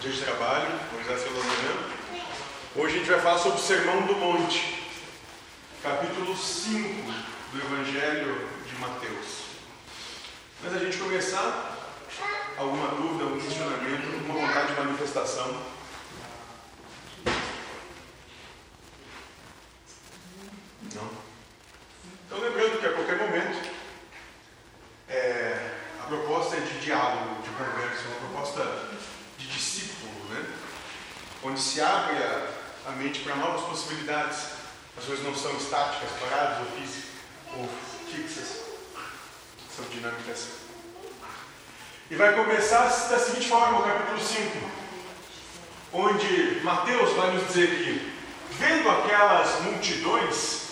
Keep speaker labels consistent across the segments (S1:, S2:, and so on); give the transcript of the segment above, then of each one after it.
S1: dia de trabalho, Moisés pela manhã. Hoje a gente vai falar sobre o Sermão do Monte, capítulo 5 do Evangelho de Mateus. Antes da gente começar, alguma dúvida, algum questionamento, alguma vontade de manifestação? Não? Então lembrando que a qualquer momento é, a proposta é de diálogo, de conversa, uma proposta de discípulo, né? onde se abre a, para novas possibilidades. As coisas não são estáticas, paradas ou, físicas, ou fixas, são dinâmicas. E vai começar da seguinte forma, o capítulo 5, onde Mateus vai nos dizer que, vendo aquelas multidões,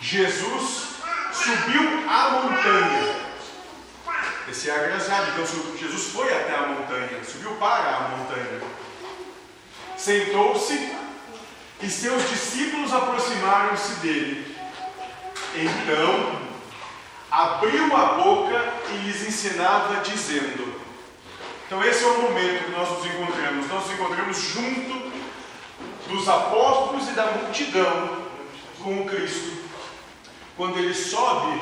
S1: Jesus subiu a montanha. Esse é agraciado. Então Jesus foi até a montanha, subiu para a montanha. Sentou-se e seus discípulos aproximaram-se dele. Então abriu a boca e lhes ensinava, dizendo: Então, esse é o momento que nós nos encontramos. Nós nos encontramos junto dos apóstolos e da multidão com o Cristo, quando ele sobe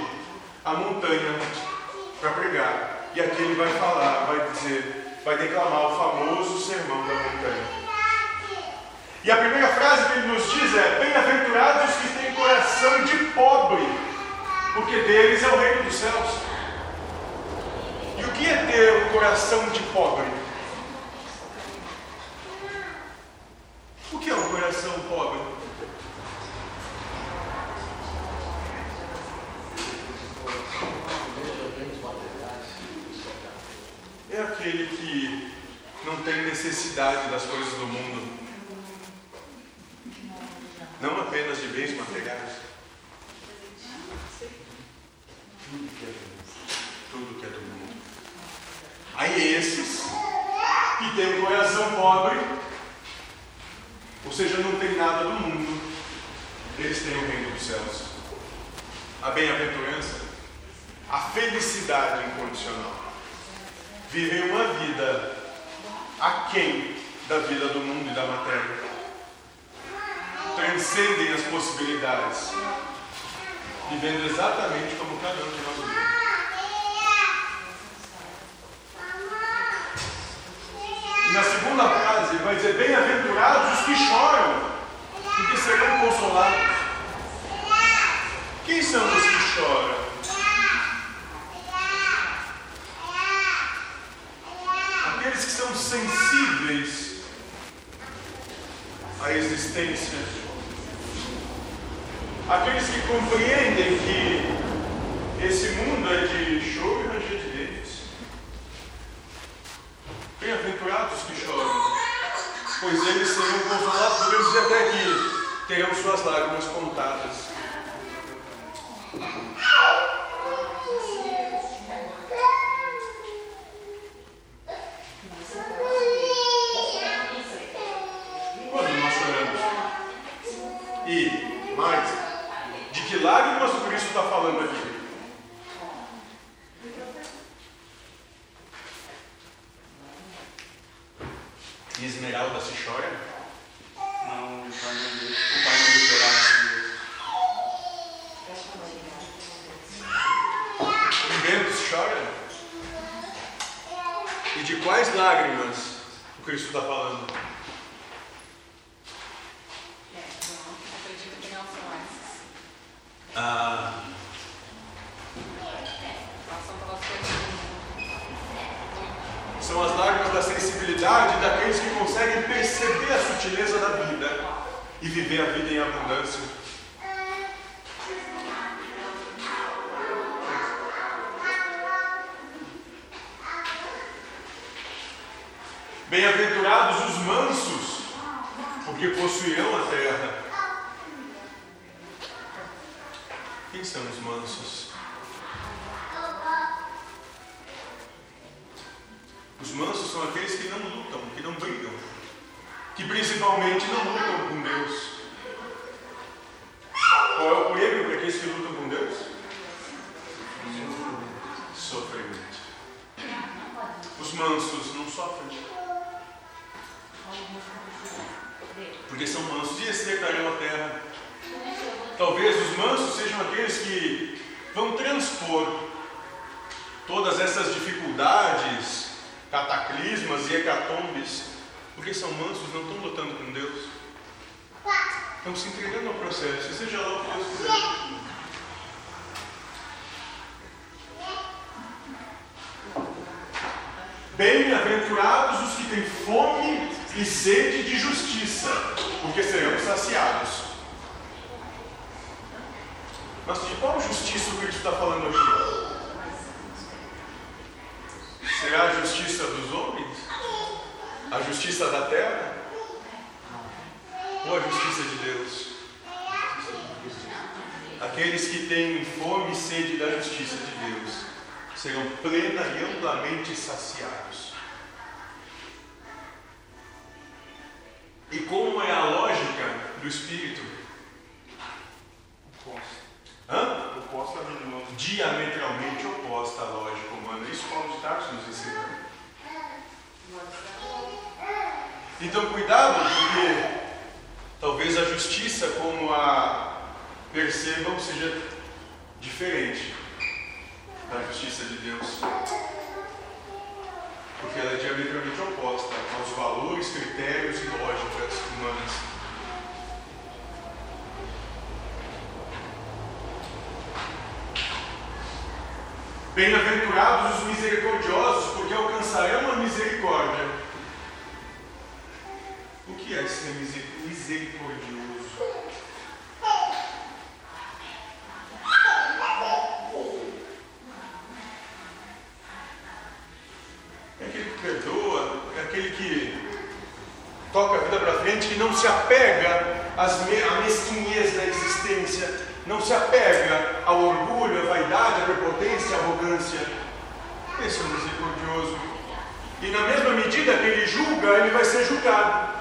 S1: a montanha para pregar. E aqui ele vai falar, vai dizer, vai declamar o famoso sermão da montanha. E a primeira frase que ele nos diz é: Bem-aventurados os que têm coração de pobre, porque deles é o reino dos céus. E o que é ter um coração de pobre? O que é um coração pobre? É aquele que não tem necessidade das coisas do mundo, não apenas de bens materiais. Tudo que é do mundo. Aí esses que têm um coração pobre, ou seja, não tem nada do mundo, eles têm o reino dos céus. A bem-aventurança, a felicidade incondicional. Vivem uma vida aquém da vida do mundo e da matéria transcendem as possibilidades, vivendo exatamente como cada um de nós vive. E na segunda frase, ele vai dizer: Bem-aventurados os que choram, porque serão consolados. Quem são os que choram? Aqueles que são sensíveis à existência aqueles que compreendem que esse mundo é de choro e de dentes. Bem-aventurados que choram, pois eles serão consolados, dizer até que terão suas lágrimas contadas. Quando nós choramos? E mais, de que lágrimas o Cristo está falando aqui? E Esmeralda se chora?
S2: Não, o pai não deixa.
S1: O pai não deixa chorar. O vento chora? E de quais lágrimas o Cristo está falando?
S3: Acredito que não são essas.
S1: Ah,
S3: São
S1: as lágrimas da sensibilidade que conseguem perceber a sutileza da vida e viver a vida em abundância. Bem-aventurados os mansos, porque possuirão a terra. Quem são os mansos? Principalmente não lutam com Deus. Qual é o prêmio para aqueles que lutam com Deus? Sofrimento. Os mansos não sofrem. porque são mansos e esse herdarão a terra. Talvez os mansos sejam aqueles que vão transpor todas essas dificuldades, cataclismas e hecatombes, porque são mansos, não estão lutando com Deus. Estão se entregando ao processo, seja lá o que Deus quiser. Bem-aventurados os que têm fome e sede de justiça, porque serão saciados. Mas de qual justiça o Cristo está falando aqui? Será a justiça dos homens? A justiça da terra? Ou a justiça de Deus? Aqueles que têm fome e sede da justiça de Deus serão plena e amplamente saciados. E como é a lógica do Espírito?
S2: Oposta.
S1: Hã?
S2: Oposta à vida humana.
S1: Diametralmente oposta à lógica humana. Isso Paulo de Tarso nos ensina. Então, cuidado, porque talvez a justiça, como a percebam, seja diferente da justiça de Deus. Porque ela é diametralmente oposta aos valores, critérios e lógicas humanas. Bem-aventurados os misericordiosos, porque alcançarão a misericórdia. O que é ser misericordioso? É aquele que perdoa, é aquele que toca a vida para frente, que não se apega às me à mesquinhez da existência, não se apega vaidade, à prepotência, à arrogância. Esse é misericordioso. E na mesma medida que ele julga, ele vai ser julgado.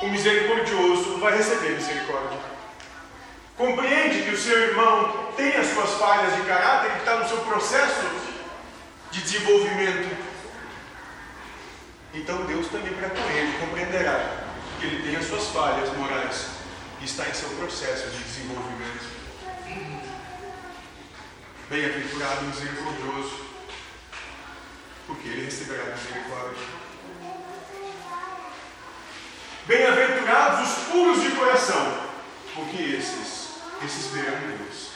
S1: O misericordioso vai receber misericórdia. Compreende que o seu irmão tem as suas falhas de caráter, que está no seu processo de desenvolvimento. Então Deus também para com ele compreenderá que ele tem as suas falhas morais e está em seu processo de desenvolvimento. Bem-aventurado o misericordioso, porque ele receberá misericórdia. Bem-aventurados os puros de coração, porque esses, esses verão Deus.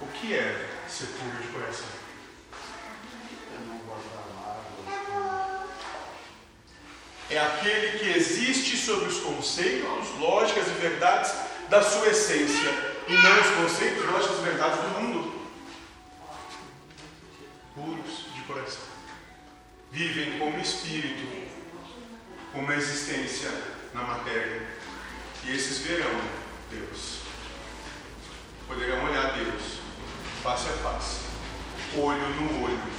S1: O que é ser puro de coração? É aquele que existe sobre os conceitos, lógicas e verdades da sua essência, e não os conceitos, lógicas e verdades do mundo. Puros de coração. Vivem como espírito, com uma existência na matéria. E esses verão Deus. Poderão olhar Deus face a face, olho no olho,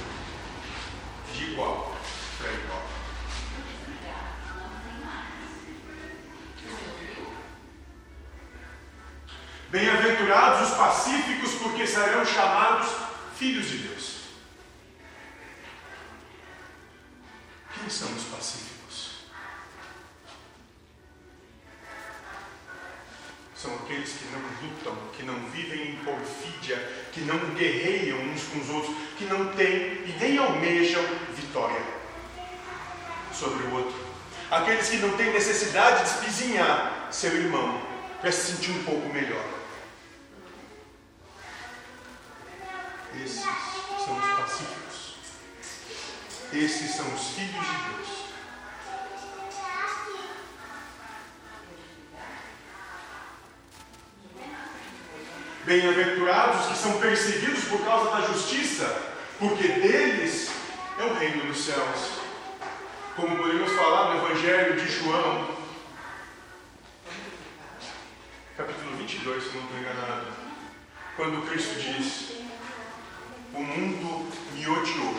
S1: porque serão chamados filhos de Deus. Quem são os pacíficos? São aqueles que não lutam, que não vivem em porfídia, que não guerreiam uns com os outros, que não têm e nem almejam vitória sobre o outro. Aqueles que não têm necessidade de espizinhar seu irmão para se sentir um pouco melhor. Bem-aventurados os que são perseguidos por causa da justiça, porque deles é o reino dos céus. Como podemos falar no Evangelho de João, capítulo 22, se não estou enganado, quando Cristo diz: O mundo me odiou,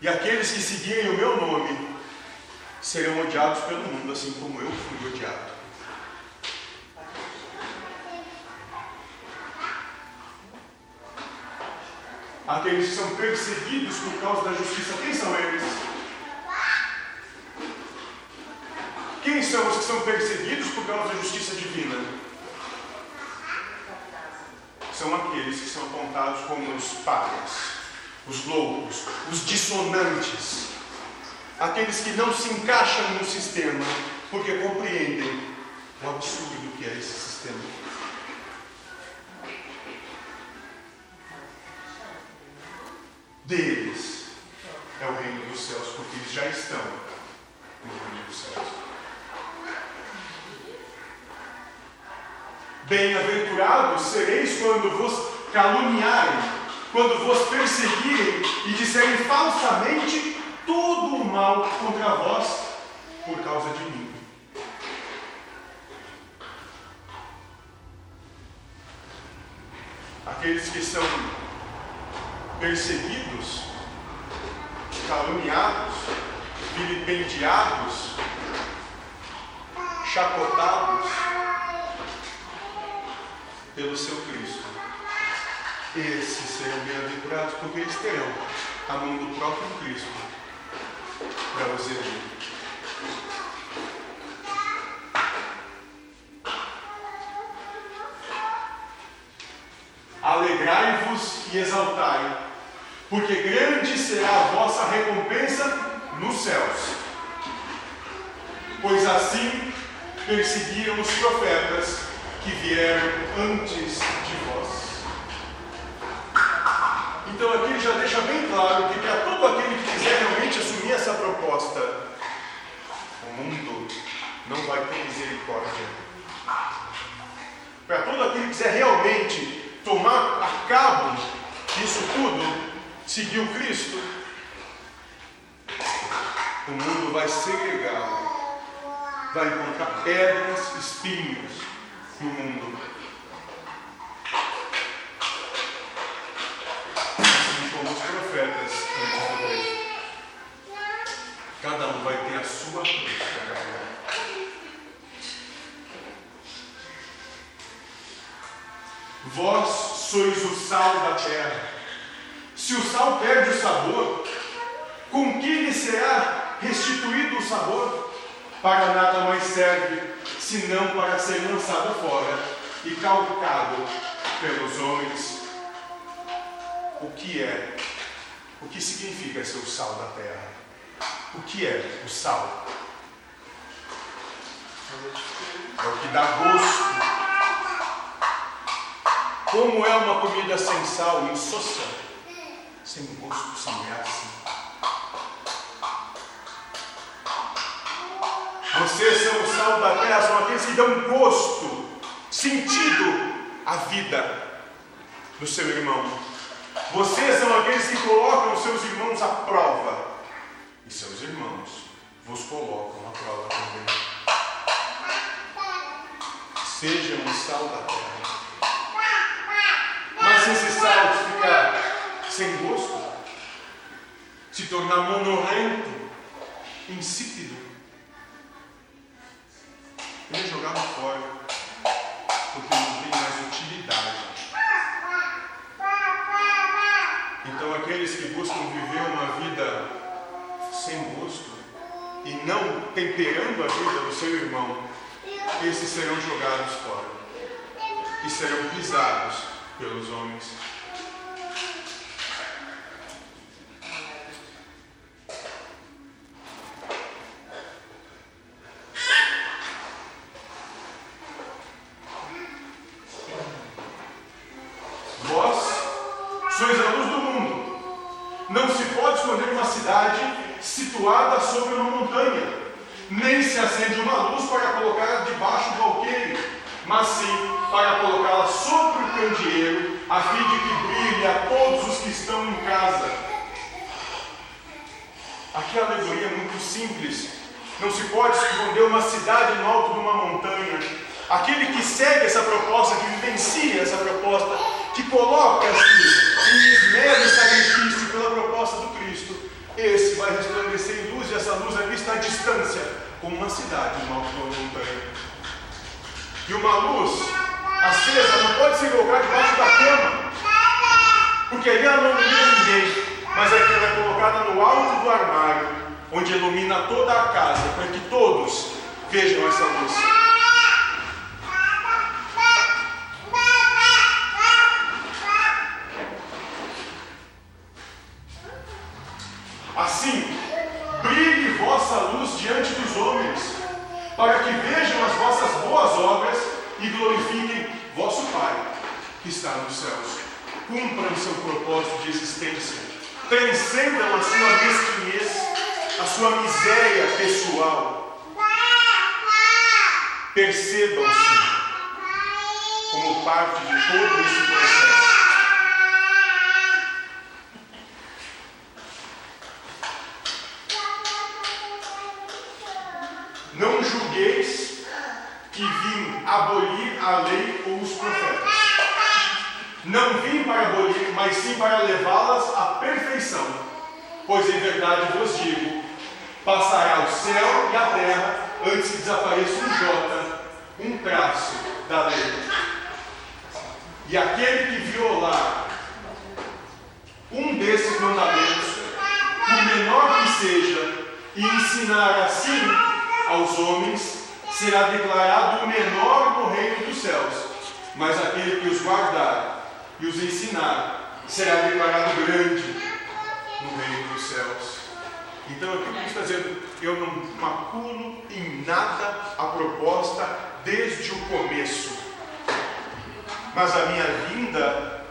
S1: e aqueles que seguirem o meu nome serão odiados pelo mundo, assim como eu fui odiado. Aqueles que são perseguidos por causa da justiça. Quem são eles? Quem são os que são perseguidos por causa da justiça divina? São aqueles que são apontados como os párias, os loucos, os dissonantes, aqueles que não se encaixam no sistema porque compreendem o absurdo que é esse sistema. Deles é o reino dos céus, porque eles já estão no reino dos céus. Bem-aventurados sereis quando vos caluniarem, quando vos perseguirem e disserem falsamente todo o mal contra vós por causa de mim. Aqueles que são perseguidos, caluniados, vilipendiados, chacotados pelo seu Cristo. Esses serão bem-aventurados porque eles terão a mão do próprio Cristo para os erguer. Alegrai-vos e exaltai, porque grande será a vossa recompensa nos céus. Pois assim perseguiram os profetas que vieram antes de vós. Então aqui ele já deixa bem claro que para todo aquele que quiser realmente assumir essa proposta, o mundo não vai ter misericórdia. Para todo aquele que quiser realmente tomar a cabo disso tudo, seguir o Cristo, o mundo vai segregar, vai encontrar pedras, espinhos no mundo. Assim como os profetas antes do Cristo. Cada um vai ter a sua carregar. Vós sois o sal da terra. Se o sal perde o sabor, com que lhe será restituído o sabor? Para nada mais serve, senão para ser lançado fora e calcado pelos homens. O que é? O que significa ser o sal da terra? O que é o sal? É o que dá gosto. Como é uma comida sem sal, insossa, sem gosto, sem graça. Vocês são o sal da terra, são aqueles que dão gosto, sentido à vida do seu irmão. Vocês são aqueles que colocam seus irmãos à prova. E seus irmãos vos colocam à prova também. Sejam o sal da terra. Mas se esse sal ficar sem gosto, se tornar monorrento, insípido, ele é jogado fora, porque não tem mais utilidade. Então, aqueles que buscam viver uma vida sem gosto e não temperando a vida do seu irmão, esses serão jogados fora e serão pisados pelos homens. Vós sois a luz do mundo. Não se pode esconder uma cidade situada sobre uma montanha, nem se acende uma luz para colocá-la debaixo do alqueire, mas sim para colocá-la sobre o candeeiro, a fim de que brilhe a todos os que estão em casa. Aqui a alegoria é muito simples. Não se pode esconder uma cidade no alto de uma montanha. Aquele que segue essa proposta, que vivencia essa proposta, que coloca-se em esmero e sacrifício pela proposta do Cristo, esse vai resplandecer em luz e essa luz é vista à distância, como uma cidade, um alto uma montanha. E uma luz acesa não pode se colocar debaixo da cama, porque ali ela não ilumina ninguém, mas é ela é colocada no alto do armário, onde ilumina toda a casa, para que todos vejam essa luz. Parte de todo esse processo. Não julgueis que vim abolir a lei ou os profetas. Não vim para abolir, mas sim para levá-las à perfeição. Pois em verdade vos digo: passará o céu e a terra antes que desapareça um jota, um traço da lei. E aquele que violar um desses mandamentos, por menor que seja, e ensinar assim aos homens, será declarado o menor no reino dos céus. Mas aquele que os guardar e os ensinar será declarado grande no reino dos céus. Então aqui o que está dizendo, eu não maculo em nada a proposta desde o começo. Mas a minha vinda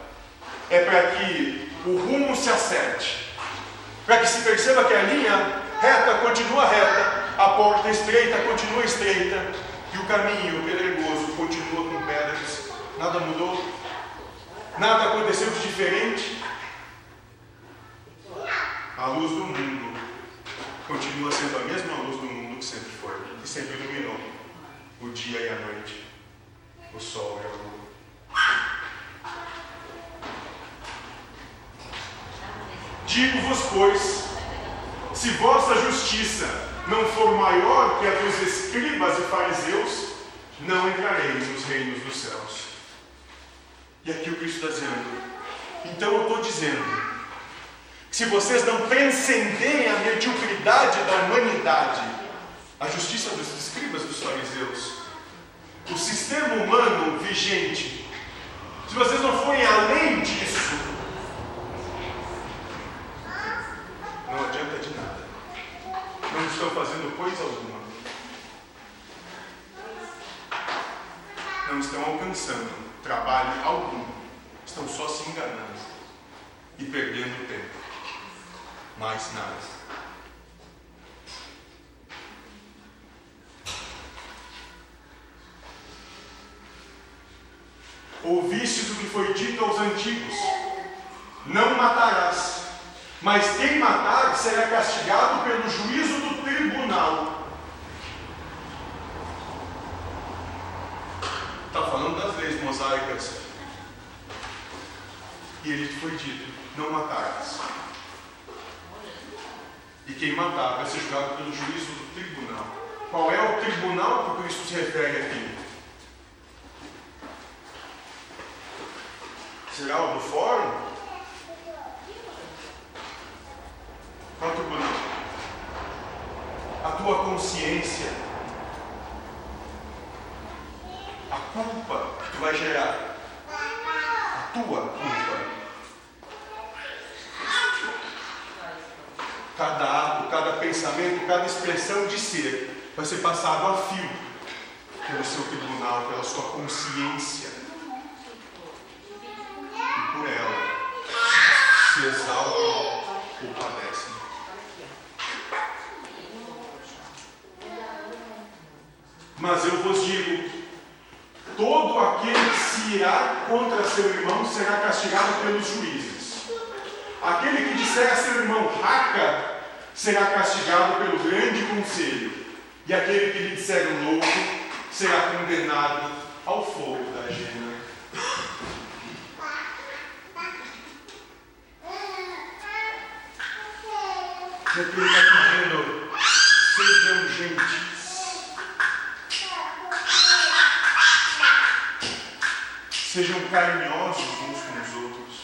S1: é para que o rumo se acerte. Para que se perceba que a linha reta continua reta, a porta estreita continua estreita e o caminho pedregoso continua com pedras. Nada mudou, nada aconteceu de diferente. A luz do mundo continua sendo a mesma luz do mundo que sempre foi, que sempre iluminou o dia e a noite, o sol e a lua. Digo-vos, pois, se vossa justiça não for maior que a dos escribas e fariseus, não entrareis nos reinos dos céus. E aqui o Cristo está dizendo. Então eu estou dizendo que se vocês não transcenderem a mediocridade da humanidade, a justiça dos escribas e dos fariseus, o sistema humano vigente, se vocês não forem além disso, não adianta de nada. Não estão fazendo coisa alguma. Não estão alcançando trabalho algum. Estão só se enganando e perdendo tempo. Mais nada. Ouvistes o que foi dito aos antigos: Não matarás. Mas quem matar será castigado pelo juízo do tribunal. Está falando das leis mosaicas. E ele foi dito: não matarás. E quem matar vai ser julgado pelo juízo do tribunal. Qual é o tribunal que Cristo se refere aqui? Do fórum? Qual tribunal? A tua consciência. A culpa que tu vai gerar. A tua culpa. Cada ato, cada pensamento, cada expressão de ser vai ser passado a fio pelo seu tribunal, pela sua consciência. E por ela se exaltam ou padecem. Mas eu vos digo: todo aquele que se irá contra seu irmão será castigado pelos juízes. Aquele que disser a seu irmão raca será castigado pelo grande conselho. E aquele que lhe disser louco será condenado ao fogo da gena. Porque ele está pedindo, sejam gentis. Sejam carinhosos uns com os outros.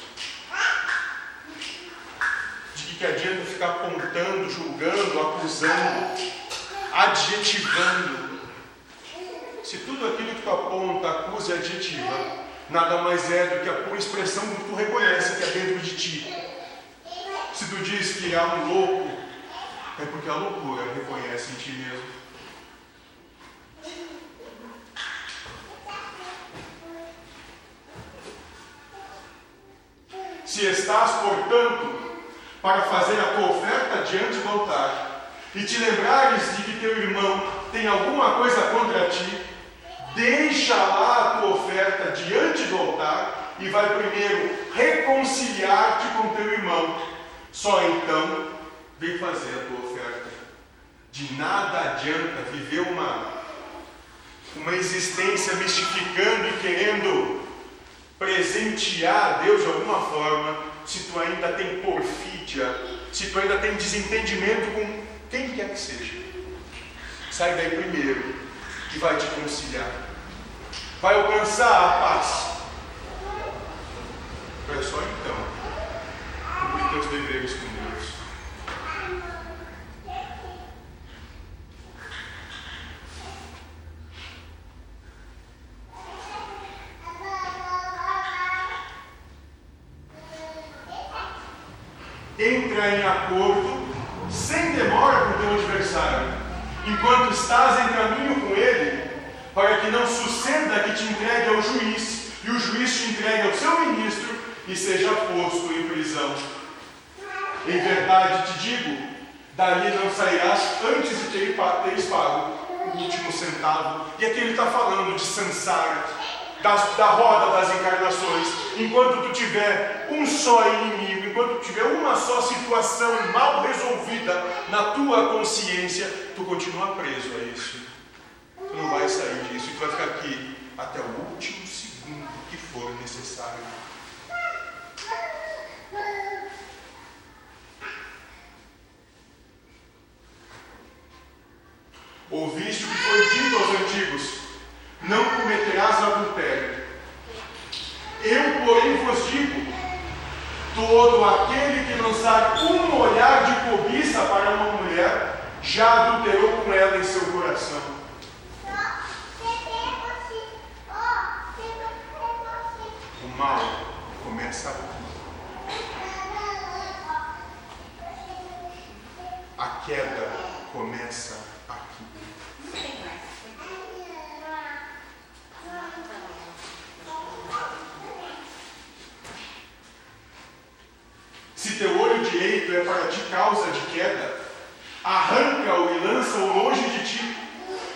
S1: De que que adianta ficar apontando, julgando, acusando, adjetivando. Se tudo aquilo que tu aponta, acusa e adjetiva, nada mais é do que a pura expressão que tu reconhece que é dentro de ti. Se tu diz que há um louco, é porque a loucura reconhece em ti mesmo. Se estás, portanto, para fazer a tua oferta diante do altar e te lembrares de que teu irmão tem alguma coisa contra ti, deixa lá a tua oferta diante do altar e vai primeiro reconciliar-te com teu irmão. Só então vem fazer a tua oferta. De nada adianta viver uma, uma existência mistificando e querendo presentear Deus de alguma forma, se tu ainda tem porfídia, se tu ainda tem desentendimento com quem quer que seja. Sai daí primeiro, que vai te conciliar. Vai alcançar a paz. É só então cumprir teus deveres com Deus. entra em acordo sem demora com o teu adversário, enquanto estás em caminho com ele, para que não suceda que te entregue ao juiz e o juiz te entregue ao seu ministro e seja posto em prisão. Em verdade te digo, dali não sairás antes de teres pago o último centavo. E aqui ele está falando de sansara, das, da roda das encarnações, enquanto tu tiver um só inimigo, enquanto tu tiver uma só situação mal resolvida na tua consciência, tu continua preso a isso. Tu não vai sair disso, e tu vai ficar aqui até o último segundo que for necessário. Ouviste o que foi dito aos antigos: não cometerás adultério. Eu, porém, vos digo: todo aquele que lançar um olhar de cobiça para uma mulher, já adulterou com ela em seu coração. O mal começa aqui. A queda começa aqui. Se teu olho direito é para ti causa de queda, arranca-o e lança-o longe de ti,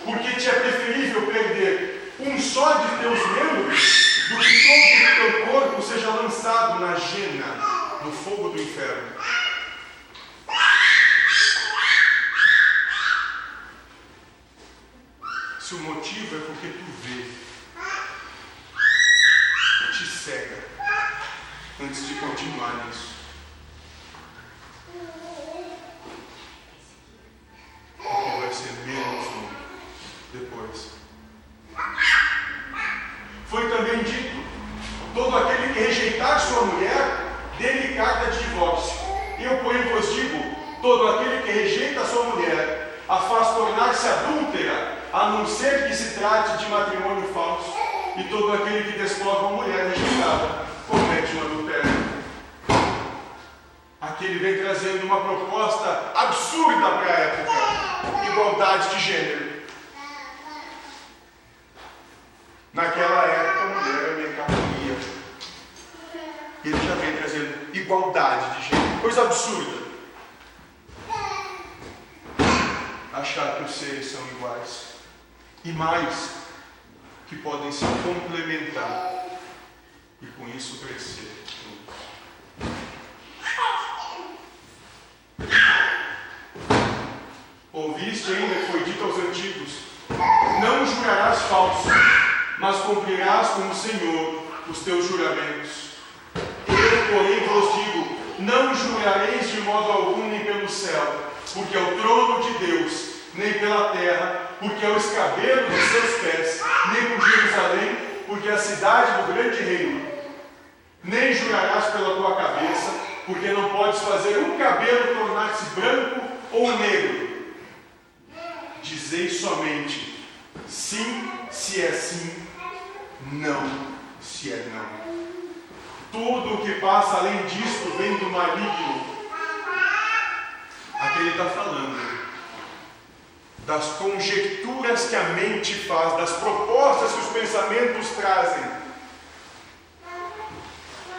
S1: porque te é preferível perder um só de teus membros do que todo o teu corpo seja lançado na gena, no fogo do inferno. Se o motivo é porque tu vê, te cega antes de continuar nisso. Porque vai ser menos ruim depois. Foi também dito: todo aquele que rejeitar sua mulher, dê-lhe carta de divórcio. Eu, porém, vos digo: todo aquele que rejeita sua mulher, a faz tornar-se adúltera, a não ser que se trate de matrimônio falso. E todo aquele que despoja uma mulher rejeitada, comete um adultério. Aqui ele vem trazendo uma proposta absurda para a época: igualdade de gênero. Naquela época, a mulher era mercadoria. Ele já vem trazendo igualdade de gênero, coisa absurda. Achar que os seres são iguais. E mais, que podem se complementar e com isso crescer. Ouviste ainda que foi dito aos antigos: Não jurarás falso, mas cumprirás com o Senhor os teus juramentos. Eu, porém, vos digo: Não jurareis de modo algum nem pelo céu, porque é o trono de Deus, nem pela terra, porque é o escabelo dos seus pés, nem por Jerusalém, porque é a cidade do grande reino. Nem jurarás pela tua cabeça, porque não podes fazer um cabelo tornar-se branco ou negro. Dizei somente sim se é sim, não se é não. Tudo o que passa além disto vem do maligno. Aqui ele está falando das conjecturas que a mente faz, das propostas que os pensamentos trazem.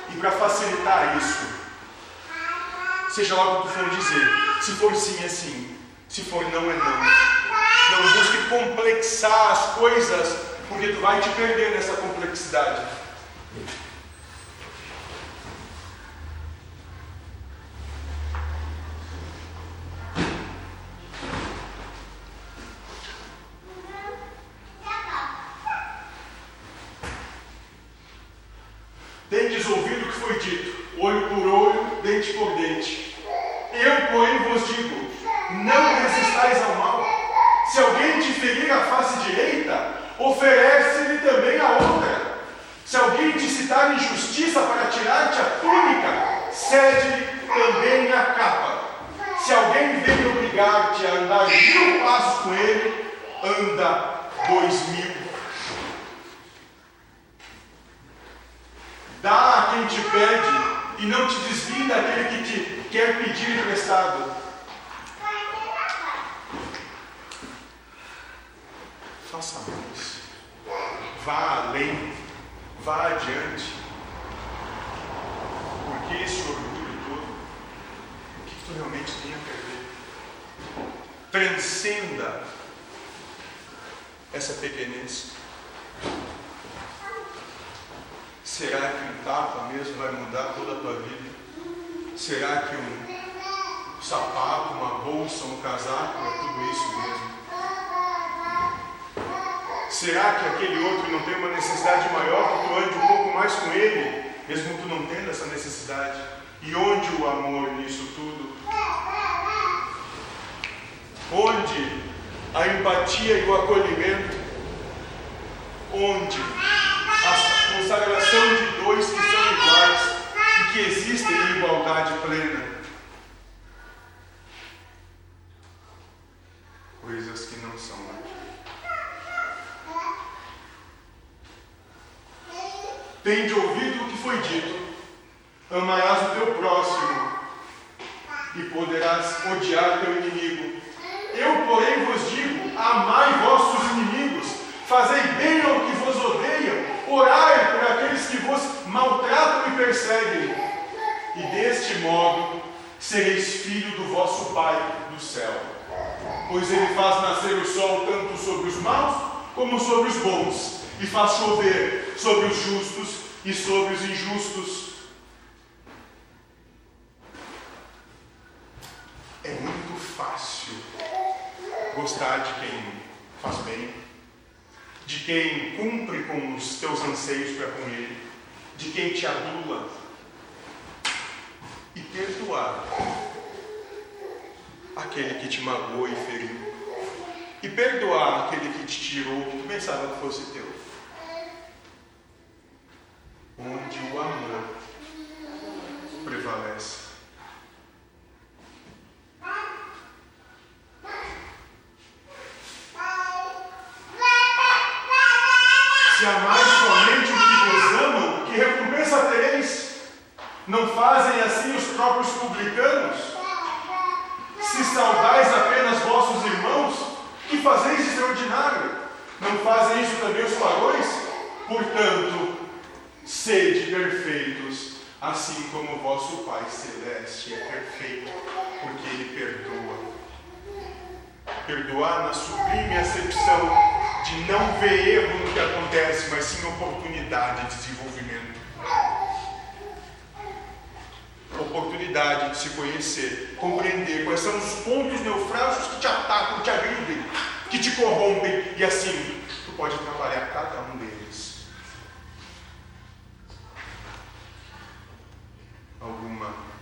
S1: E para facilitar isso, seja lá o que for dizer, se for sim é sim, se for não é não. Não busque complexar as coisas, porque tu vai te perder nessa complexidade. Tendes ouvido o que foi dito, olho por olho, dente por dente. Eu, porém, vos digo: não resistais ao mal. Se alguém te ferir a face direita, oferece-lhe também a outra. Se alguém te citar injustiça para tirar-te a túnica, cede-lhe também a capa. Alguém vem obrigar-te a andar mil passos com ele, anda dois mil. Dá a quem te pede e não te desvie daquele que te quer pedir emprestado. Faça mais. Vá além. Vá adiante. Porque esse orgulho todo, o que tu realmente tem a perder? Transcenda essa pequenez. Será que um tapa mesmo vai mudar toda a tua vida? Será que um sapato, uma bolsa, um casaco é tudo isso mesmo? Será que aquele outro não tem uma necessidade maior que tu ande um pouco mais com ele, mesmo tu não tendo essa necessidade? E onde o amor nisso tudo? Onde a empatia e o acolhimento? Onde a consagração de dois que são iguais e que existem em igualdade plena? Coisas que não são aqui. Tende ouvido o que foi dito: amarás o teu próximo e poderás odiar teu inimigo. Eu, porém, vos digo: amai vossos inimigos, fazei bem ao que vos odeiam, orai por aqueles que vos maltratam e perseguem, e deste modo sereis filho do vosso Pai do céu. Pois ele faz nascer o sol tanto sobre os maus como sobre os bons, e faz chover sobre os justos e sobre os injustos. É muito fácil gostar de quem faz bem, de quem cumpre com os teus anseios para com ele, de quem te adula e perdoar aquele que te magoou e feriu. E perdoar aquele que te tirou o que tu pensava que fosse teu. Onde o amor prevalece. Se amais somente o que vos amam, que recompensa tereis? Não fazem assim os próprios publicanos? Se saudais apenas vossos irmãos, que fazeis extraordinário? Não fazem isso também os farões? Portanto, sede perfeitos, assim como vosso Pai Celeste é perfeito, porque Ele perdoa. Perdoar na sublime acepção de não ver erro no que acontece, mas sim oportunidade de desenvolvimento. Oportunidade de se conhecer, compreender quais são os pontos neufrágicos que te atacam, te agridem, que te corrompem, e assim tu pode trabalhar cada um deles. Alguma